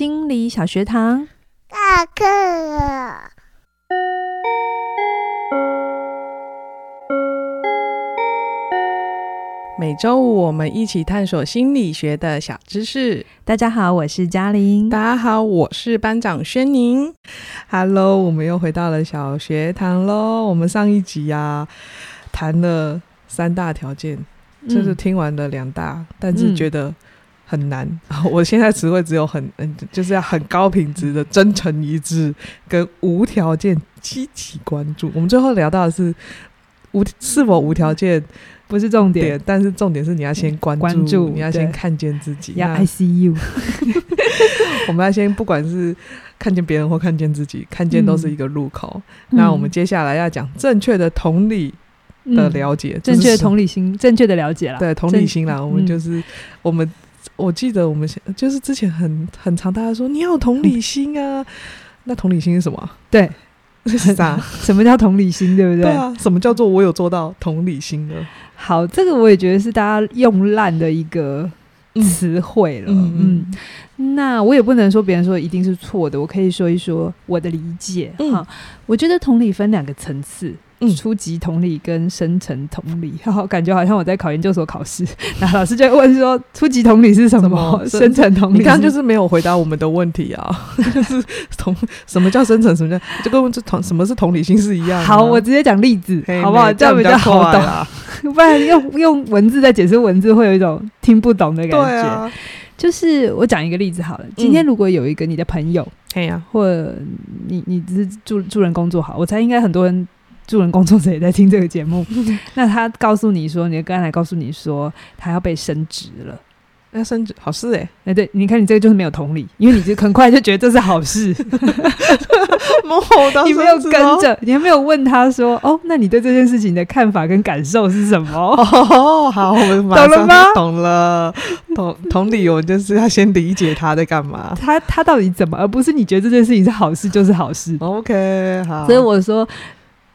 心理小学堂，下课了。每周五我们一起探索心理学的小知识。大家好，我是嘉玲。大家好，我是班长轩宁。Hello，我们又回到了小学堂喽。我们上一集呀、啊、谈了三大条件，就是听完了两大，嗯、但是觉得。很难，我现在词汇只有很嗯，就是要很高品质的真诚一致跟无条件积极关注。我们最后聊到的是无是否无条件不是重点，但是重点是你要先关注，关注你要先看见自己。要 I see you，我们要先不管是看见别人或看见自己，看见都是一个入口。嗯、那我们接下来要讲正确的同理的了解，嗯、正确的同理心，正确的了解啦。对，同理心啦，我们就是、嗯、我们。我记得我们就是之前很很常大家说你要有同理心啊，那同理心是什么？对，是啥？什么叫同理心？对不对？对啊，什么叫做我有做到同理心呢？好，这个我也觉得是大家用烂的一个词汇了。嗯，那我也不能说别人说一定是错的，我可以说一说我的理解。嗯，好，我觉得同理分两个层次。初级同理跟深层同理，然 后感觉好像我在考研究所考试，那老师就会问说：初级同理是什么？深层同理，你刚刚就是没有回答我们的问题啊！就是同什么叫深层？什么叫就跟这同什么是同理心是一样？好，我直接讲例子，好不好？这样比较好懂啊，不然用用文字在解释文字会有一种听不懂的感觉。啊、就是我讲一个例子好了，今天如果有一个你的朋友，嘿呀、嗯，或者你你只是助助人工作好，我猜应该很多人。助人工作者也在听这个节目，那他告诉你说，你的刚才告诉你说，他要被升职了，要升职，好事哎、欸，哎、欸，对，你看你这个就是没有同理，因为你就很快就觉得这是好事，你没有跟着，你还没有问他说，哦，那你对这件事情的看法跟感受是什么？哦，好，我们懂了吗？懂了，同同理，我就是要先理解他在干嘛，他他到底怎么，而不是你觉得这件事情是好事就是好事。OK，好，所以我说。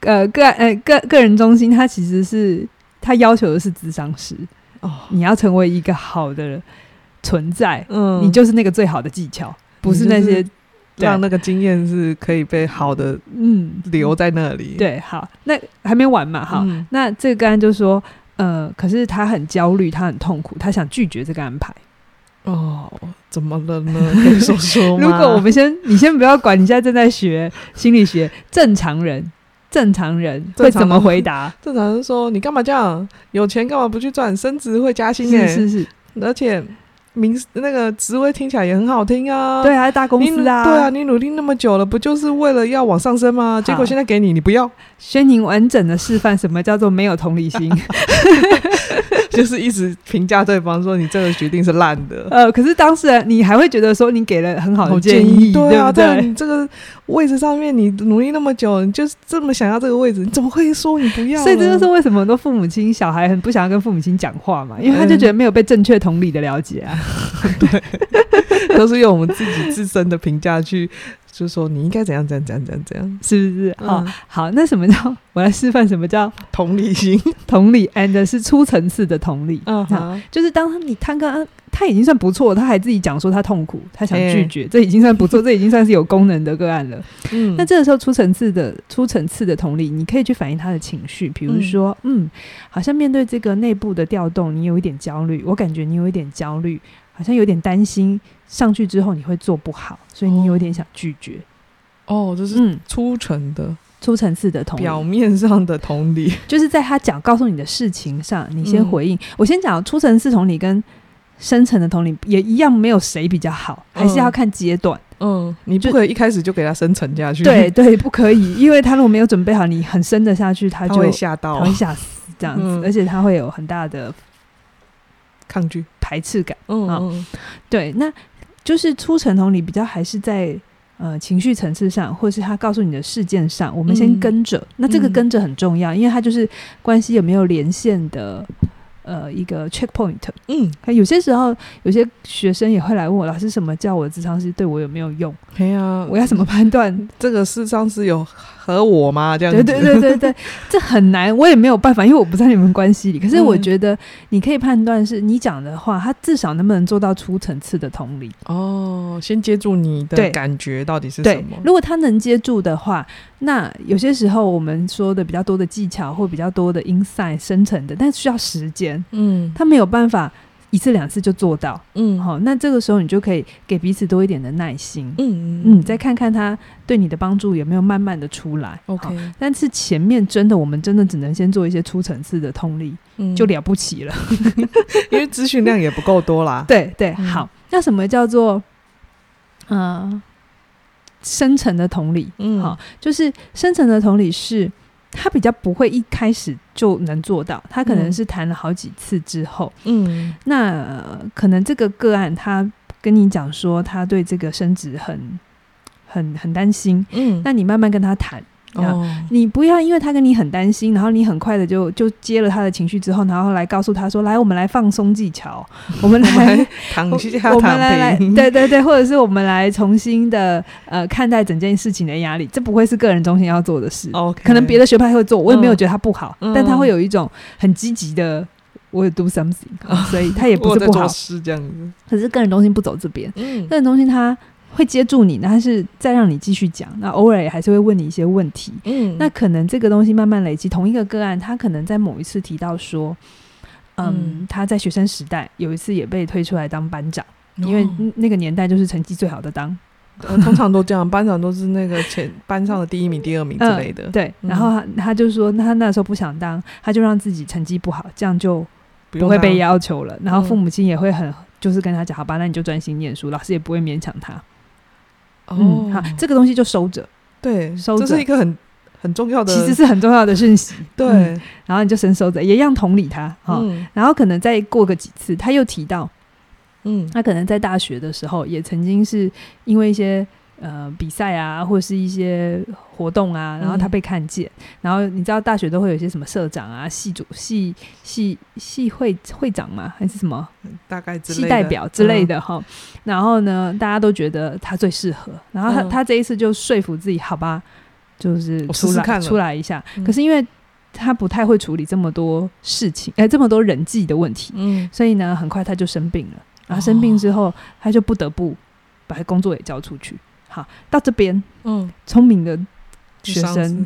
呃，个呃个个人中心，他其实是他要求的是智商师哦，你要成为一个好的存在，嗯，你就是那个最好的技巧，不是那些让那个经验是可以被好的嗯留在那里。对，好，那还没完嘛，哈，嗯、那这个个案就说，呃，可是他很焦虑，他很痛苦，他想拒绝这个安排。哦，怎么了呢？可以说说 吗？如果我们先，你先不要管，你现在正在学心理学，正常人。正常人会怎么回答？正常人说：“你干嘛这样？有钱干嘛不去赚？升职会加薪欸，是是是，而且名那个职位听起来也很好听啊。对，还大公司啊。对啊，你努力那么久了，不就是为了要往上升吗？结果现在给你，你不要。宣宁完整的示范什么叫做没有同理心。”就是一直评价对方说，你这个决定是烂的。呃，可是当事人你还会觉得说你给了很好的建议，对啊，对不对？你这个位置上面你努力那么久，你就是这么想要这个位置，你怎么会说你不要？所以这就是为什么很多父母亲小孩很不想要跟父母亲讲话嘛，因为他就觉得没有被正确同理的了解啊。对，都是用我们自己自身的评价去。就是说，你应该怎样怎样怎样怎样怎样，是不是？好、嗯哦，好，那什么叫 我来示范什么叫同理心？同理，and 是初层次的同理。嗯，好，就是当你他刚他已经算不错，他还自己讲说他痛苦，他想拒绝，欸、这已经算不错，这已经算是有功能的个案了。嗯，那这个时候初层次的初层次的同理，你可以去反映他的情绪，比如说，嗯，嗯，好像面对这个内部的调动，你有一点焦虑，我感觉你有一点焦虑。好像有点担心上去之后你会做不好，所以你有点想拒绝。哦，这是初层的、嗯、初层次的同理，表面上的同理，就是在他讲告诉你的事情上，你先回应。嗯、我先讲初层次同理跟深层的同理也一样，没有谁比较好，还是要看阶段。嗯，你不可以一开始就给他深层下去。对对，不可以，因为他如果没有准备好，你很深的下去，他就会吓到，他会吓死这样子，嗯、而且他会有很大的抗拒。排斥感，嗯，嗯，对，那就是初层同理比较还是在呃情绪层次上，或是他告诉你的事件上，我们先跟着。嗯、那这个跟着很重要，嗯、因为他就是关系有没有连线的呃一个 checkpoint。嗯，有些时候有些学生也会来问我，老师什么叫我的智商师对我有没有用？对啊，我要怎么判断这个智商师有和我吗？这样子，对对对对对，这很难，我也没有办法，因为我不在你们关系里。可是我觉得你可以判断，是你讲的话，他至少能不能做到初层次的同理。哦，先接住你的感觉到底是什么？如果他能接住的话，那有些时候我们说的比较多的技巧或比较多的 insight 生成的，但是需要时间。嗯，他没有办法。一次两次就做到，嗯，好，那这个时候你就可以给彼此多一点的耐心，嗯嗯，再看看他对你的帮助有没有慢慢的出来，OK。但是前面真的，我们真的只能先做一些初层次的同理，嗯，就了不起了，因为资讯量也不够多啦。对对，好，那什么叫做呃深层的同理？嗯，好，就是深层的同理是。他比较不会一开始就能做到，他可能是谈了好几次之后，嗯，那、呃、可能这个个案他跟你讲说他对这个升职很很很担心，嗯，那你慢慢跟他谈。哦，你不要因为他跟你很担心，然后你很快的就就接了他的情绪之后，然后来告诉他说：“来，我们来放松技巧，我们来躺 我们来来，对对对，或者是我们来重新的呃看待整件事情的压力，这不会是个人中心要做的事。OK，可能别的学派会做，我也没有觉得他不好，嗯、但他会有一种很积极的我有 do something，、嗯、所以他也不是不好，是这样子。可是个人中心不走这边，嗯，个人中心他。会接住你，但是再让你继续讲。那偶尔也还是会问你一些问题。嗯，那可能这个东西慢慢累积，同一个个案，他可能在某一次提到说，嗯，嗯他在学生时代有一次也被推出来当班长，哦、因为那个年代就是成绩最好的当，呃、通常都这样，班长都是那个前班上的第一名、第二名之类的。呃、对，然后他他就说，他那时候不想当，他就让自己成绩不好，这样就不会被要求了。然后父母亲也会很就是跟他讲，好吧，那你就专心念书，老师也不会勉强他。嗯，好，这个东西就收着，对，收着，这是一个很很重要的，其实是很重要的讯息，对、嗯。然后你就先收着，也一样同理他，哈、嗯。然后可能再过个几次，他又提到，嗯，他可能在大学的时候也曾经是因为一些。呃，比赛啊，或者是一些活动啊，然后他被看见，嗯、然后你知道大学都会有一些什么社长啊、系主、系系系会会长嘛，还是什么？大概系代表之类的哈。嗯、然后呢，大家都觉得他最适合，然后他、嗯、他这一次就说服自己，好吧，就是出来出来一下。嗯、可是因为他不太会处理这么多事情，哎、欸，这么多人际的问题，嗯，所以呢，很快他就生病了。然后生病之后，哦、他就不得不把工作也交出去。好，到这边，嗯，聪明的学生，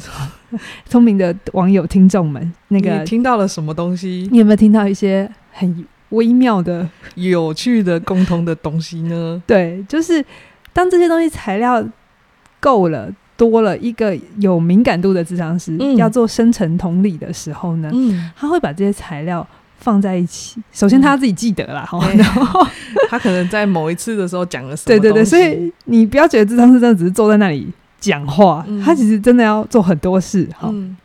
聪明的网友、听众们，那个听到了什么东西？你有没有听到一些很微妙的、有趣的、共同的东西呢？对，就是当这些东西材料够了、多了，一个有敏感度的智商师、嗯、要做深层同理的时候呢，嗯，他会把这些材料。放在一起，首先他自己记得啦，好、嗯，然后 他可能在某一次的时候讲了什么，对对对，所以你不要觉得智商是真的只是坐在那里讲话，嗯、他其实真的要做很多事，哈、嗯，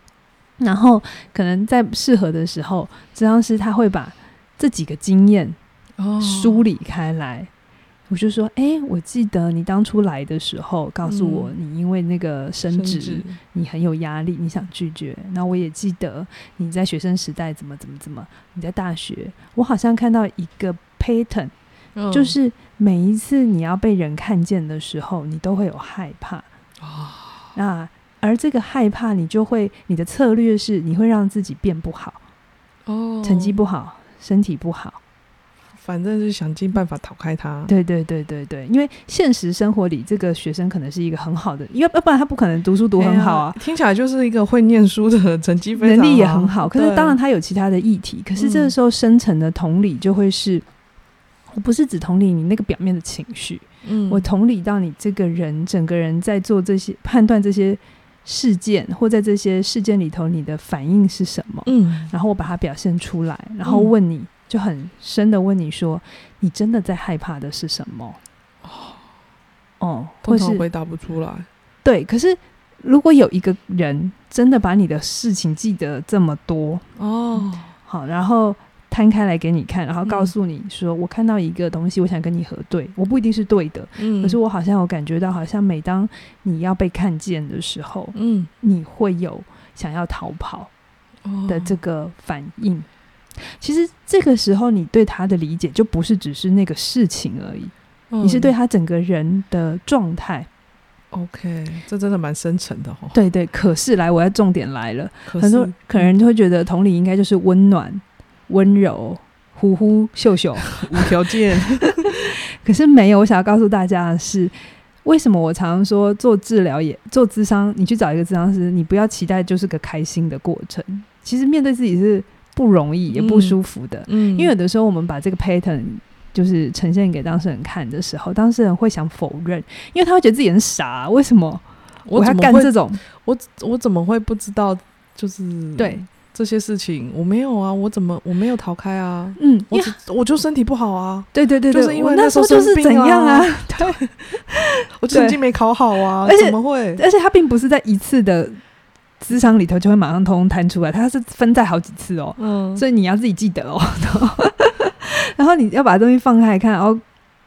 然后可能在适合的时候，智商师他会把这几个经验梳理开来。哦我就说，哎、欸，我记得你当初来的时候，告诉我你因为那个升职，你很有压力，你想拒绝。那我也记得你在学生时代怎么怎么怎么，你在大学，我好像看到一个 pattern，、嗯、就是每一次你要被人看见的时候，你都会有害怕。哦、那而这个害怕，你就会你的策略是，你会让自己变不好，哦，成绩不好，身体不好。反正是想尽办法逃开他。对对对对对，因为现实生活里，这个学生可能是一个很好的，因为要不然他不可能读书读很好啊。听起来就是一个会念书的，成绩非常，能力也很好。可是当然他有其他的议题，可是这个时候深层的同理就会是，嗯、我不是只同理你那个表面的情绪，嗯，我同理到你这个人整个人在做这些判断这些事件，或在这些事件里头你的反应是什么，嗯，然后我把它表现出来，然后问你。嗯就很深的问你说：“你真的在害怕的是什么？”哦，哦，通常回答不出来。对，可是如果有一个人真的把你的事情记得这么多哦，好，然后摊开来给你看，然后告诉你说：“嗯、我看到一个东西，我想跟你核对，我不一定是对的，嗯，可是我好像有感觉到，好像每当你要被看见的时候，嗯，你会有想要逃跑的这个反应。”其实这个时候你对他的理解就不是只是那个事情而已，嗯、你是对他整个人的状态。OK，这真的蛮深沉的哦。对对，可是来，我要重点来了。很多可能就会觉得同理应该就是温暖、温柔、呼呼秀秀、无条件。可是没有，我想要告诉大家的是，为什么我常常说做治疗也做咨商，你去找一个咨商师，你不要期待就是个开心的过程。其实面对自己是不容易也不舒服的。嗯，因为有的时候我们把这个 pattern。就是呈现给当事人看的时候，当事人会想否认，因为他会觉得自己很傻啊。为什么我要干这种？我我怎么会不知道？就是对这些事情，我没有啊，我怎么我没有逃开啊？嗯，我我就身体不好啊。对对对，就是因为那时候就是怎样啊？对，我成绩没考好啊，怎么会？而且他并不是在一次的咨商里头就会马上通通摊出来，它是分在好几次哦。嗯，所以你要自己记得哦。然后你要把东西放开看，然后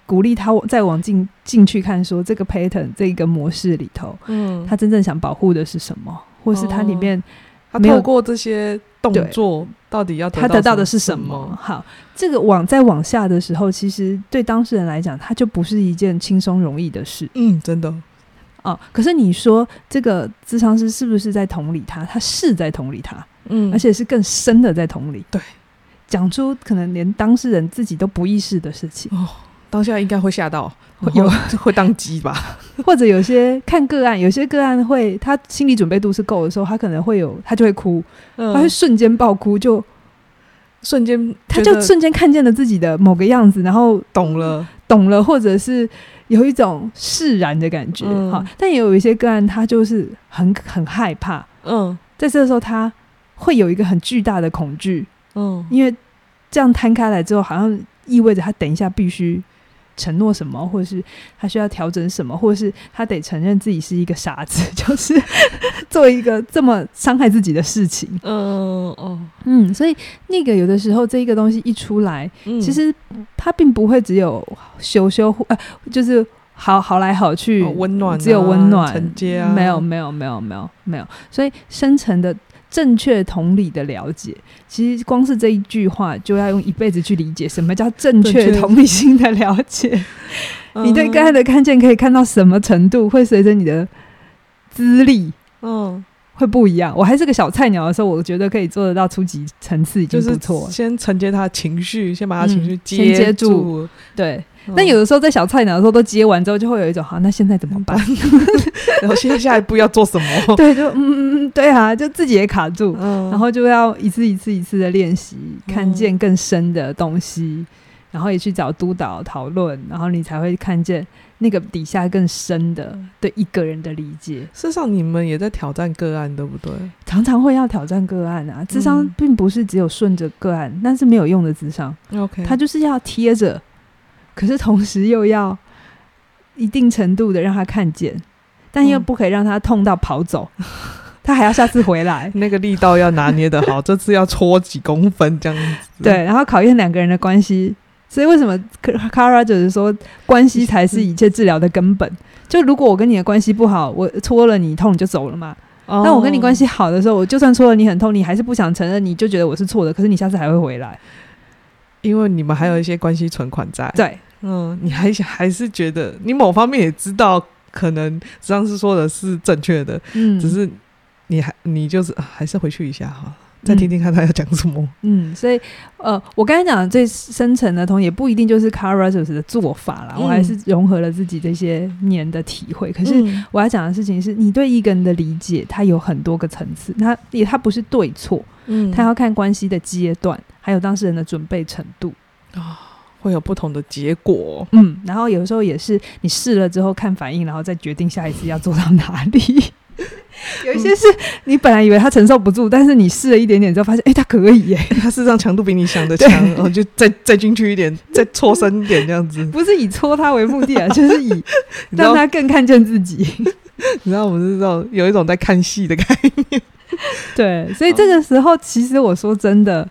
鼓励他再往进进去看，说这个 pattern 这个模式里头，嗯，他真正想保护的是什么，或是他里面没有、哦、透过这些动作到底要得他得到的是什么？好，这个往再往下的时候，其实对当事人来讲，他就不是一件轻松容易的事。嗯，真的。哦，可是你说这个智商师是不是在同理他？他是在同理他，嗯，而且是更深的在同理。对。讲出可能连当事人自己都不意识的事情哦，当下应该会吓到，有 会当机吧？或者有些看个案，有些个案会他心理准备度是够的时候，他可能会有他就会哭，嗯、他会瞬间爆哭，就瞬间他就瞬间看见了自己的某个样子，然后懂了，懂了，或者是有一种释然的感觉。哈、嗯，但也有一些个案，他就是很很害怕，嗯，在这个时候他会有一个很巨大的恐惧。嗯，因为这样摊开来之后，好像意味着他等一下必须承诺什么，或者是他需要调整什么，或者是他得承认自己是一个傻子，就是做一个这么伤害自己的事情。嗯哦嗯，所以那个有的时候这一个东西一出来，嗯、其实它并不会只有修修呃，就是好好来好去，温、哦、暖、啊，只有温暖承接啊，没有没有没有没有没有，所以深层的。正确同理的了解，其实光是这一句话就要用一辈子去理解什么叫正确同理心的了解。你对刚才的看见可以看到什么程度，会随着你的资历，嗯，会不一样。我还是个小菜鸟的时候，我觉得可以做得到初级层次已经不错。先承接他的情绪，先把他情绪接、嗯、接住，对。但有的时候在小菜鸟的时候都接完之后，就会有一种好，那现在怎么办？然后现在下一步要做什么？对，就嗯嗯对啊，就自己也卡住，嗯、然后就要一次一次一次的练习，看见更深的东西，嗯、然后也去找督导讨论，然后你才会看见那个底下更深的对一个人的理解。事实上，你们也在挑战个案，对不对？常常会要挑战个案啊，智商并不是只有顺着个案，那、嗯、是没有用的智商。OK，他就是要贴着。可是同时又要一定程度的让他看见，但又不可以让他痛到跑走，嗯、他还要下次回来。那个力道要拿捏的好，这次要戳几公分这样子。对，然后考验两个人的关系。所以为什么 Carl Rogers 说关系才是一切治疗的根本？就如果我跟你的关系不好，我戳了你痛你就走了嘛。那、哦、我跟你关系好的时候，我就算戳了你很痛，你还是不想承认，你就觉得我是错的。可是你下次还会回来，因为你们还有一些关系存款在。对。嗯，你还还是觉得你某方面也知道，可能上次说的是正确的，嗯，只是你还你就是还是回去一下哈，再听听看他要讲什么。嗯，所以呃，我刚才讲的最深层的同也不一定就是 Carl Rogers 的做法啦，嗯、我还是融合了自己这些年的体会。可是我要讲的事情是，你对一个人的理解，它有很多个层次，它也它不是对错，嗯，它要看关系的阶段，还有当事人的准备程度啊。哦会有不同的结果，嗯，然后有时候也是你试了之后看反应，然后再决定下一次要做到哪里。有一些是你本来以为他承受不住，但是你试了一点点之后发现，哎，他可以耶，他事实上强度比你想的 强，然后就再再进去一点，再搓深一点这样子。不是以搓他为目的啊，就是以让他更看见自己。你知道我们是这种有一种在看戏的概念，对，所以这个时候其实我说真的。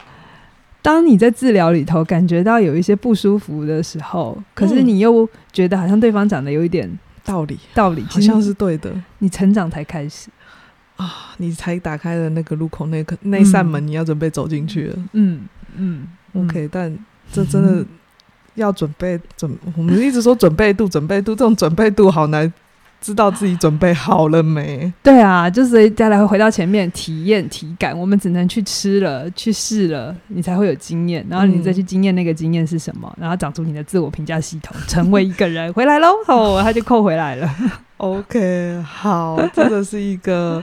当你在治疗里头感觉到有一些不舒服的时候，可是你又觉得好像对方长得有一点道理，道理好像是对的，你成长才开始啊，你才打开了那个路口，那个那扇门，你要准备走进去了。嗯，嗯，OK，但这真的 要准备准，我们一直说准备度，准备度，这种准备度好难。知道自己准备好了没？对啊，就是再来回到前面体验体感，我们只能去吃了，去试了，你才会有经验，然后你再去经验那个经验是什么，嗯、然后长出你的自我评价系统，成为一个人回来喽，哦，他就扣回来了。OK，好，真的是一个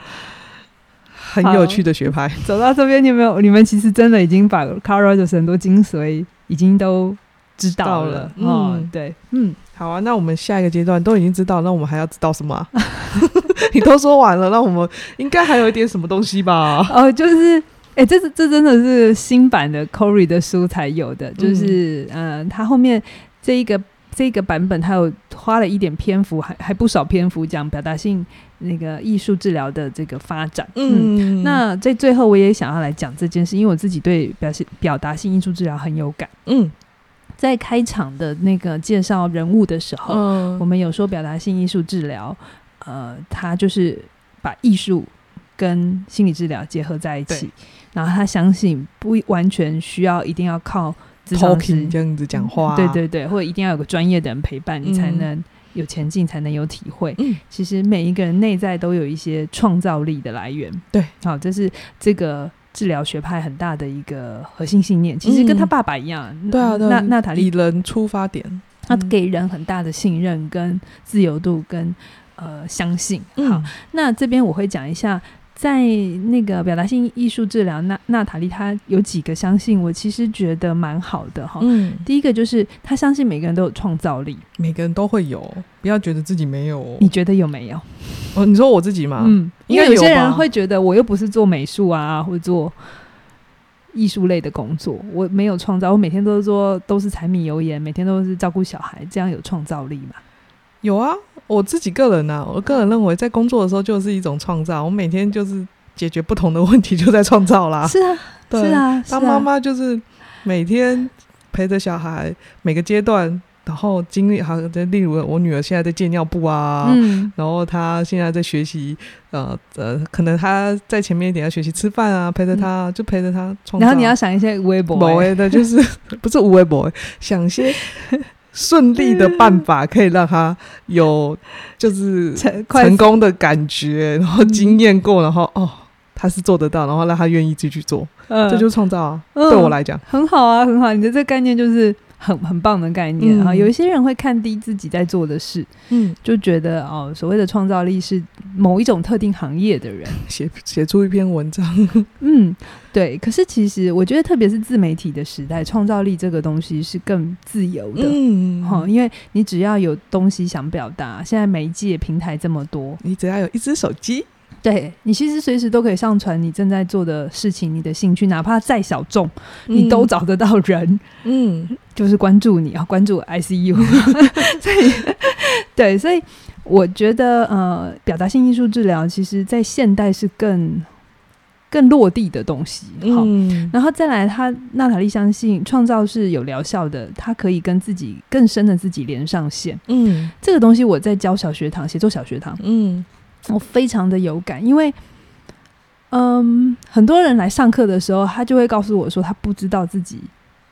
很有趣的学派。走到这边，你有没有？你们其实真的已经把 Carl Rogers 很多精髓已经都知道了。嗯、哦，对，嗯。好啊，那我们下一个阶段都已经知道，那我们还要知道什么、啊？你都说完了，那我们应该还有一点什么东西吧？哦，就是，哎、欸，这是这真的是新版的 Corey 的书才有的，就是，嗯、呃，他后面这一个这一个版本，他有花了一点篇幅，还还不少篇幅讲表达性那个艺术治疗的这个发展。嗯，嗯，那在最后，我也想要来讲这件事，因为我自己对表现表达性艺术治疗很有感。嗯。在开场的那个介绍人物的时候，嗯、我们有说表达性艺术治疗，呃，他就是把艺术跟心理治疗结合在一起，然后他相信不完全需要一定要靠咨商师这样子讲话，对对对，或者一定要有个专业的人陪伴你才能有前进，才能有体会。嗯、其实每一个人内在都有一些创造力的来源。对，好，这是这个。治疗学派很大的一个核心信念，其实跟他爸爸一样。嗯、对啊，娜娜塔利以人出发点，他给人很大的信任、跟自由度、跟呃相信。好，嗯、那这边我会讲一下。在那个表达性艺术治疗，娜娜塔莉她有几个相信，我其实觉得蛮好的哈。嗯，第一个就是她相信每个人都有创造力，每个人都会有，不要觉得自己没有。你觉得有没有？哦，你说我自己吗？嗯，因为有些人会觉得我又不是做美术啊，或者做艺术类的工作，我没有创造，我每天都是做都是柴米油盐，每天都是照顾小孩，这样有创造力吗？有啊。我自己个人呢、啊，我个人认为，在工作的时候就是一种创造。我每天就是解决不同的问题，就在创造啦。是啊，对是啊。当妈妈就是每天陪着小孩，每个阶段，然后经历，好，例如我女儿现在在借尿布啊，嗯，然后她现在在学习，呃呃，可能她在前面一点要学习吃饭啊，陪着她，嗯、就陪着她创造。然后你要想一些微博，微的就是 不是无微博，想些。顺利的办法可以让他有就是成功的感觉，然后经验过，然后哦，他是做得到，然后让他愿意继续做，嗯、这就是创造啊！嗯、对我来讲，很好啊，很好。你的这个概念就是。很很棒的概念啊！嗯、有一些人会看低自己在做的事，嗯，就觉得哦，所谓的创造力是某一种特定行业的人 写写出一篇文章，嗯，对。可是其实我觉得，特别是自媒体的时代，创造力这个东西是更自由的，嗯，哈，因为你只要有东西想表达，现在媒介平台这么多，你只要有一只手机。对，你其实随时都可以上传你正在做的事情，你的兴趣，哪怕再小众，你都找得到人，嗯，就是关注你啊，关注 ICU。所以，对，所以我觉得，呃，表达性艺术治疗，其实在现代是更更落地的东西。好，嗯，然后再来，他娜塔莉相信创造是有疗效的，他可以跟自己更深的自己连上线。嗯，这个东西我在教小学堂，写作小学堂，嗯。我非常的有感，因为，嗯，很多人来上课的时候，他就会告诉我说，他不知道自己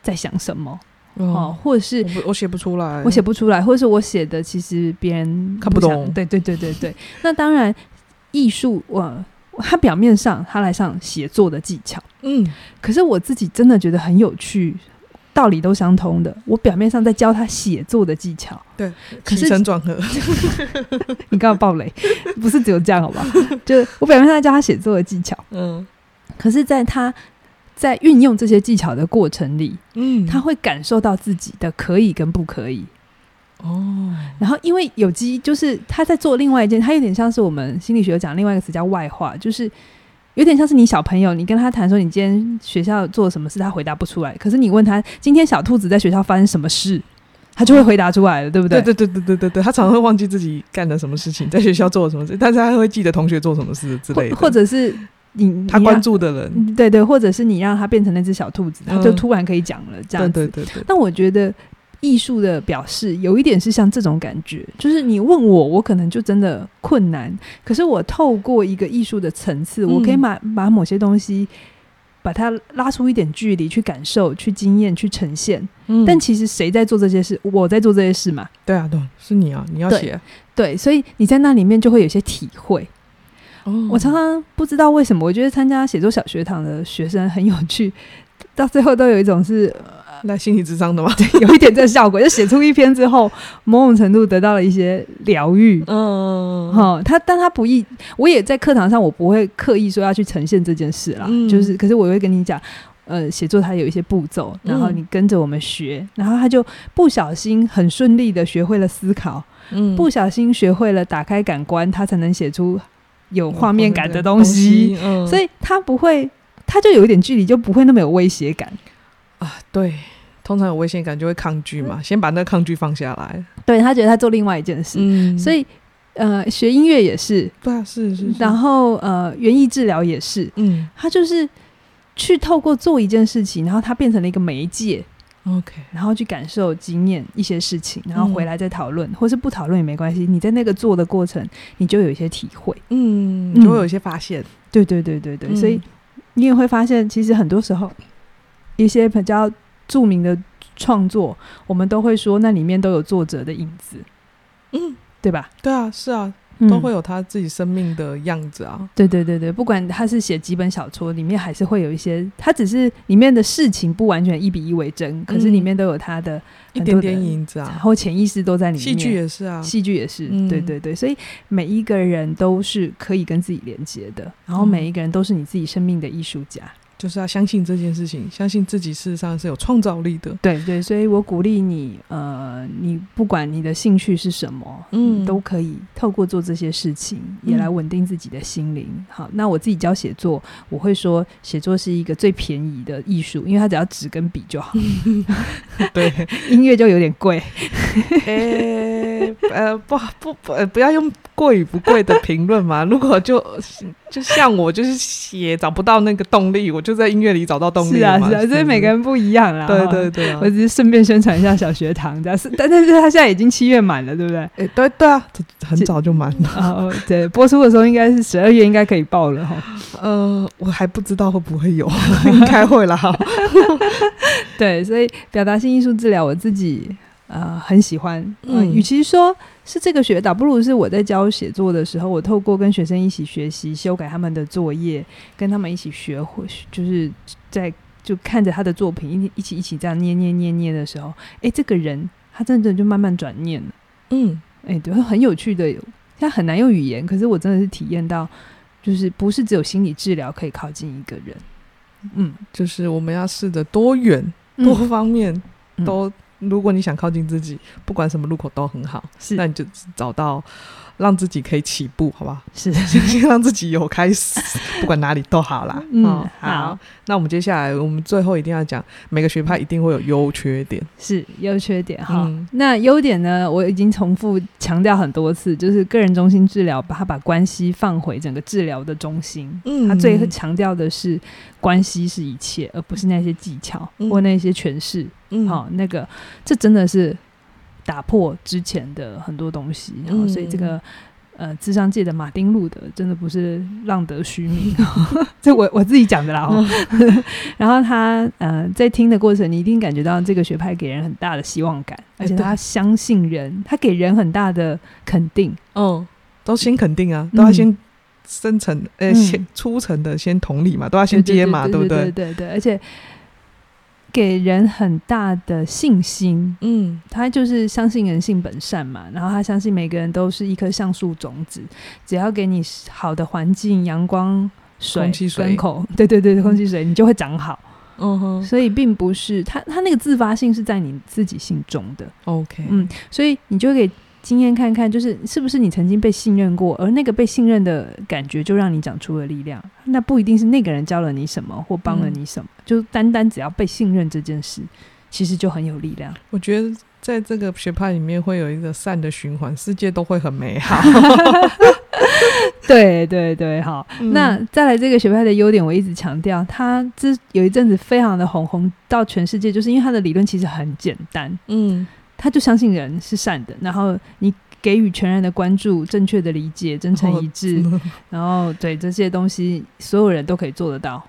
在想什么，哦，哦，或者是我写不出来，我写不出来，或者是我写的其实别人不看不懂，对对对对对。那当然，艺术，我他表面上他来上写作的技巧，嗯，可是我自己真的觉得很有趣。道理都相通的，我表面上在教他写作的技巧，对，起承转合，你刚刚爆雷，不是只有这样，好不好？就我表面上在教他写作的技巧，嗯，可是在他在运用这些技巧的过程里，嗯，他会感受到自己的可以跟不可以，哦，然后因为有机，就是他在做另外一件，他有点像是我们心理学讲另外一个词叫外化，就是。有点像是你小朋友，你跟他谈说你今天学校做了什么事，他回答不出来。可是你问他今天小兔子在学校发生什么事，他就会回答出来了，对不对？对对对对对对对，他常常会忘记自己干了什么事情，在学校做了什么事，但是他会记得同学做什么事之类的。或者是你他关注的人，对，对对，或者是你让他变成那只小兔子，他就突然可以讲了，这样子。对对对对。那我觉得。艺术的表示有一点是像这种感觉，就是你问我，我可能就真的困难。可是我透过一个艺术的层次，我可以把把某些东西把它拉出一点距离，去感受、去经验、去呈现。嗯，但其实谁在做这些事？我在做这些事嘛？对啊，对，是你啊，你要写。对，所以你在那里面就会有些体会。哦，我常常不知道为什么，我觉得参加写作小学堂的学生很有趣，到最后都有一种是。那心理智商的吗？有一点这个效果，就写出一篇之后，某种程度得到了一些疗愈。嗯，哈，他但他不易，我也在课堂上，我不会刻意说要去呈现这件事啦。嗯，就是，可是我会跟你讲，呃，写作它有一些步骤，然后你跟着我们学，嗯，然后他就不小心很顺利的学会了思考，嗯，不小心学会了打开感官，他才能写出有画面感的东西。嗯，所以他不会，他就有一点距离，就不会那么有威胁感。啊，对，通常有危险感就会抗拒嘛，嗯、先把那个抗拒放下来。对，他觉得他做另外一件事，嗯、所以呃，学音乐也是，对啊，是是，是。然后呃，园艺治疗也是，嗯，他就是去透过做一件事情，然后他变成了一个媒介，OK，然后去感受、经验一些事情，然后回来再讨论，嗯、或是不讨论也没关系。你在那个做的过程，你就有一些体会，嗯，就会有一些发现。对对对对对，嗯、所以你也会发现，其实很多时候。一些比较著名的创作，我们都会说那里面都有作者的影子，嗯，对吧？对啊，是啊，都会有他自己生命的样子啊。嗯、对对对对，不管他是写几本小说，里面还是会有一些，他只是里面的事情不完全一比一为真，嗯、可是里面都有他的一点点影子啊，然后潜意识都在里面。戏剧也是啊，戏剧也是，嗯、对对对，所以每一个人都是可以跟自己连接的，然后每一个人都是你自己生命的艺术家。就是要相信这件事情，相信自己事实上是有创造力的。对对，所以我鼓励你，呃，你不管你的兴趣是什么，嗯，都可以透过做这些事情，也来稳定自己的心灵。嗯、好，那我自己教写作，我会说，写作是一个最便宜的艺术，因为它只要纸跟笔就好。对，音乐就有点贵。欸、呃，不不不，呃，不要用贵与不贵的评论嘛。如果就就像我，就是写找不到那个动力，我就。在音乐里找到动力。是啊，是啊，所以每个人不一样啦。对对对，我只是顺便宣传一下小学堂，这样是但但是他现在已经七月满了，对不对？哎，对对啊，很早就满了。哦，对，播出的时候应该是十二月，应该可以报了哈。呃，我还不知道会不会有，应该会了哈。对，所以表达性艺术治疗，我自己呃很喜欢。嗯，与其说。是这个学导，不如是我在教写作的时候，我透过跟学生一起学习、修改他们的作业，跟他们一起学会，就是在就看着他的作品一一起一起这样捏捏捏捏的时候，哎，这个人他真的就慢慢转念了。嗯，哎，对，很有趣的，他很难用语言，可是我真的是体验到，就是不是只有心理治疗可以靠近一个人。嗯，就是我们要试着多元、多方面、嗯、都。如果你想靠近自己，不管什么路口都很好，是，那你就找到让自己可以起步，好不好？是，先让自己有开始，不管哪里都好啦。嗯，哦、好。好，那我们接下来，我们最后一定要讲，每个学派一定会有优缺点，是优缺点哈。嗯、那优点呢，我已经重复强调很多次，就是个人中心治疗，把它把关系放回整个治疗的中心。嗯，他最强调的是关系是一切，而不是那些技巧、嗯、或那些诠释。嗯，好，那个，这真的是打破之前的很多东西，然后所以这个呃，智商界的马丁路德真的不是浪得虚名，这我我自己讲的啦。然后他呃，在听的过程，你一定感觉到这个学派给人很大的希望感，而且他相信人，他给人很大的肯定。嗯，都先肯定啊，都要先深层呃，先初层的先同理嘛，都要先接嘛，对不对？对对对，而且。给人很大的信心，嗯，他就是相信人性本善嘛，然后他相信每个人都是一颗橡树种子，只要给你好的环境、阳光、水、空气、水口，对对对，空气水，你就会长好。嗯哼，所以并不是他他那个自发性是在你自己心中的。OK，嗯，所以你就给。经验看看，就是是不是你曾经被信任过，而那个被信任的感觉就让你长出了力量。那不一定是那个人教了你什么或帮了你什么，嗯、就单单只要被信任这件事，其实就很有力量。我觉得在这个学派里面会有一个善的循环，世界都会很美好。对对对，好。嗯、那再来这个学派的优点，我一直强调，它之有一阵子非常的红红到全世界，就是因为它的理论其实很简单。嗯。他就相信人是善的，然后你给予全然的关注、正确的理解、真诚一致，然后对这些东西，所有人都可以做得到。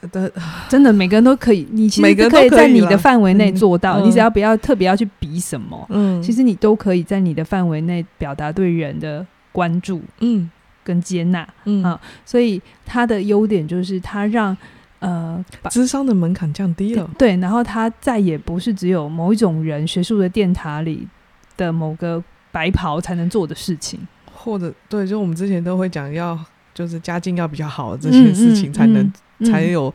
的真的每个人都可以，你其实可以在你的范围内做到，你只要不要特别要去比什么，嗯，其实你都可以在你的范围内表达对人的关注，嗯，跟接纳，嗯。啊，所以他的优点就是他让呃，智商的门槛降低了，对，然后他再也不是只有某一种人学术的殿堂里的某个白袍才能做的事情，或者对，就我们之前都会讲要就是家境要比较好这些事情才能。才有，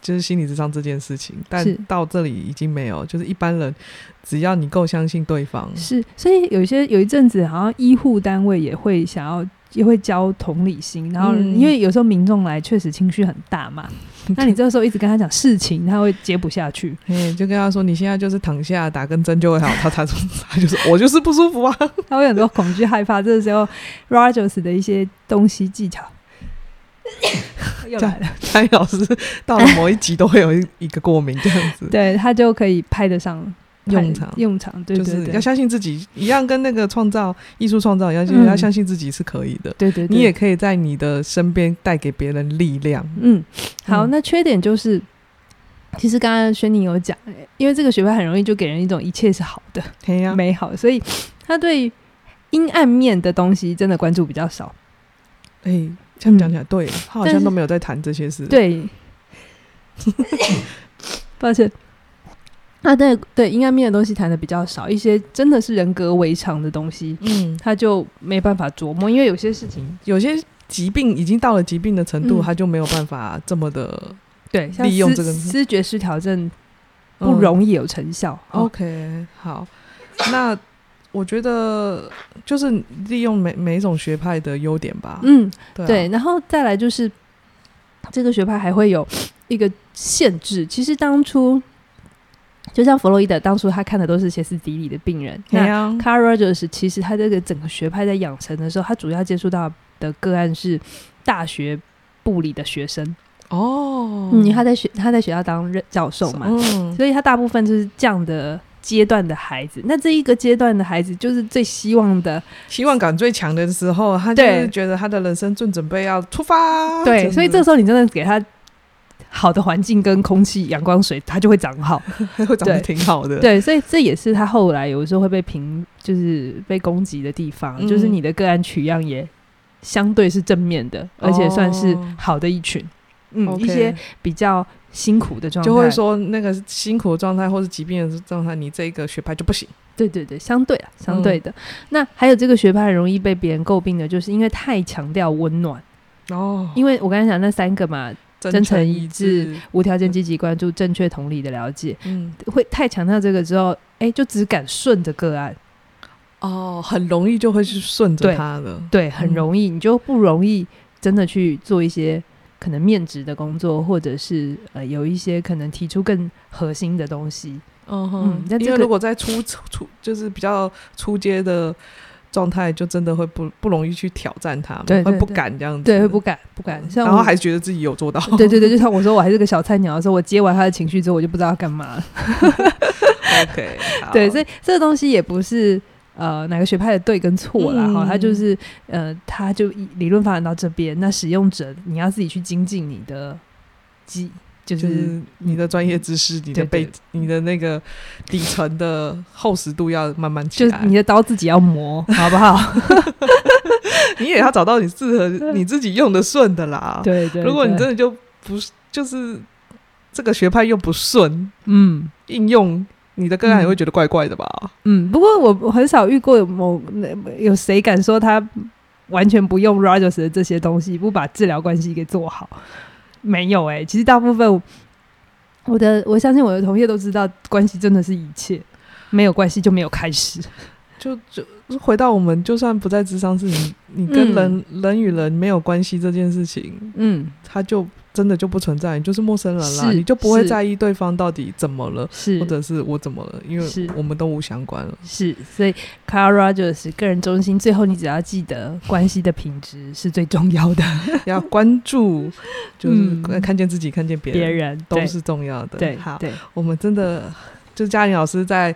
就是心理智商这件事情，但到这里已经没有，就是一般人，只要你够相信对方，是，所以有一些有一阵子，好像医护单位也会想要，也会教同理心，然后因为有时候民众来确实情绪很大嘛，嗯、那你这个时候一直跟他讲事情，他会接不下去，就跟他说你现在就是躺下打根针就会好，他他说他就是我就是不舒服啊，他会很多恐惧害怕，这个时候 Rogers 的一些东西技巧。又来了，佳颖老师到了某一集都会有一一个过敏这样子，对他就可以派得上用场用场，对对对，要相信自己，一样跟那个创造艺术创造一样，就是要相信自己是可以的，对对，你也可以在你的身边带给别人力量。嗯，好，那缺点就是，其实刚刚轩宁有讲，因为这个学派很容易就给人一种一切是好的、美好，所以他对阴暗面的东西真的关注比较少。哎。这样讲起来，对，他好像都没有在谈这些事。对，抱歉。啊，对对，阴暗面的东西谈的比较少，一些真的是人格围常的东西，嗯，他就没办法琢磨，因为有些事情，有些疾病已经到了疾病的程度，他就没有办法这么的对利用这个思觉失调症不容易有成效。OK，好，那。我觉得就是利用每每一种学派的优点吧。嗯，对啊，对。然后再来就是这个学派还会有一个限制。其实当初就像弗洛伊德，当初他看的都是歇斯底里的病人。对啊。Carl Rogers 其实他这个整个学派在养成的时候，他主要接触到的个案是大学部里的学生。哦。嗯，他在学他在学校当任教授嘛。嗯。所以他大部分就是这样的。阶段的孩子，那这一个阶段的孩子就是最希望的，希望感最强的时候，他就是觉得他的人生正准备要出发。对，所以这时候你真的给他好的环境跟空气、阳光、水，它就会长好，会长得挺好的。对，所以这也是它后来有时候会被评，就是被攻击的地方，嗯、就是你的个案取样也相对是正面的，而且算是好的一群。哦、嗯.一些比较。辛苦的状态，就会说那个辛苦的状态或是疾病的状态，你这个学派就不行。对对对，相对啊，相对的。嗯、那还有这个学派容易被别人诟病的，就是因为太强调温暖哦。因为我刚才讲那三个嘛，真诚一致、无条件积极关注、正确同理的了解，嗯，会太强调这个之后，哎、欸，就只敢顺着个案哦，很容易就会去顺着他了，对，很容易，嗯、你就不容易真的去做一些。可能面质的工作，或者是呃有一些可能提出更核心的东西。嗯哼，那、嗯这个、因为如果在初初就是比较初阶的状态，就真的会不不容易去挑战他们，对，对，对，会不敢这样子，对，会不敢不敢。像然后还觉得自己有做到。对对对，就像我说，我还是个小菜鸟的时候，我接完他的情绪之后，我就不知道要干嘛了。OK，对，所以这个东西也不是。呃，哪个学派的对跟错啦？哈、嗯，他就是呃，他就理论发展到这边，那使用者你要自己去精进你的基，就是你的专业知识，你的背，你的那个底层的厚实度要慢慢起来，就你的刀自己要磨，好不好？你也要找到你适合你自己用的顺的啦。对，对对，如果你真的就不是，就是这个学派又不顺，嗯，应用。你的个案也会觉得怪怪的吧？嗯，不过我我很少遇过有某有谁敢说他完全不用 Rogers 的这些东西，不把治疗关系给做好。没有哎、欸，其实大部分我的我相信我的同业都知道，关系真的是一切，没有关系就没有开始。就就回到我们，就算不在智商是，你你跟人、嗯、人与人没有关系这件事情，嗯，他就。真的就不存在，你就是陌生人啦，你就不会在意对方到底怎么了，是或者是我怎么了，因为我们都无相关了。是，所以 Carl Rogers 个人中心，最后你只要记得关系的品质是最重要的，要关注，就是看见自己，看见别人，别人都是重要的。对，好，我们真的就嘉玲老师在。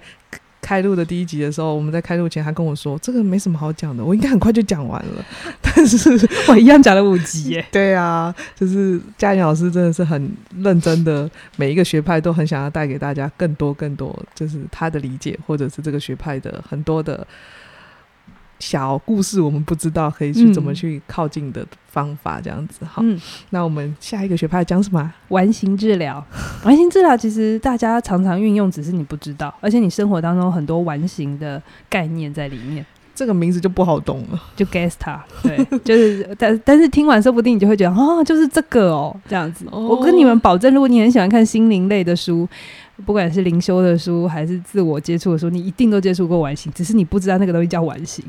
开录的第一集的时候，我们在开录前还跟我说，这个没什么好讲的，我应该很快就讲完了。但是我一样讲了五集耶。对啊，就是嘉颖老师真的是很认真的，每一个学派都很想要带给大家更多更多，就是他的理解，或者是这个学派的很多的。小故事，我们不知道可以去怎么去靠近的方法，这样子哈。嗯，那我们下一个学派讲什么？完形治疗。完形治疗其实大家常常运用，只是你不知道，而且你生活当中很多完形的概念在里面。这个名字就不好懂了，就 Gestalt。对，就是但但是听完说不定你就会觉得哦，就是这个哦，这样子。哦，我跟你们保证，如果你很喜欢看心灵类的书，不管是灵修的书还是自我接触的书，你一定都接触过完形，只是你不知道那个东西叫完形。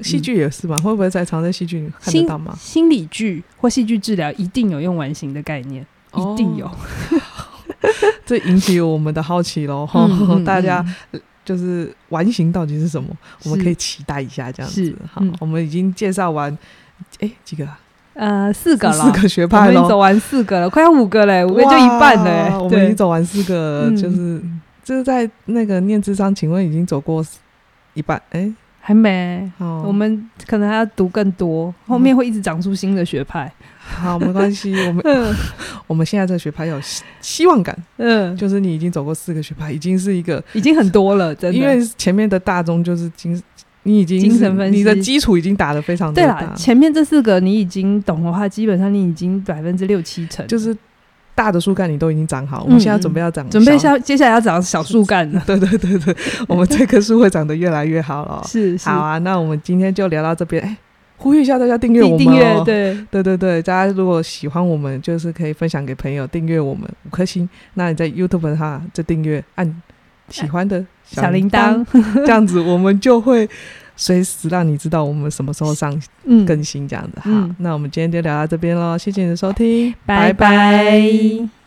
戏剧也是吗？会不会在常在戏剧里看得到吗？心理剧或戏剧治疗一定有用完形的概念，一定有。这引起我们的好奇喽！嗯、大家就是完形到底是什么？我们可以期待一下这样子。好，我们已经介绍完，哎，几个？呃，四个了，四个学派了，走完四个了，快要五个嘞，五个就一半嘞。我们已经走完四个，就是就是在那个念智商，请问已经走过一半？哎。还没，哦、我们可能还要读更多，后面会一直长出新的学派。好，没关系，我们、嗯、我们现在这个学派有希希望感，嗯，就是你已经走过四个学派，已经是一个，已经很多了，真的。因为前面的大宗就是精，你已经精神分析，你的基础已经打得非常对了。前面这四个你已经懂的话，基本上你已经百分之六七成，就是。大的树干你都已经长好，我们现在准备要长，准备下接下来要长小树干了。对对对对，我们这棵树会长得越来越好了。是，是，好啊，那我们今天就聊到这边。哎，呼吁一下大家订阅我们哦。对对对对，大家如果喜欢我们，就是可以分享给朋友，订阅我们五颗星。那你在 YouTube 上就订阅，按喜欢的小铃铛，这样子我们就会。随时让你知道我们什么时候上更新，这样子。嗯、好，那我们今天就聊到这边喽，谢谢你的收听，拜拜。拜拜。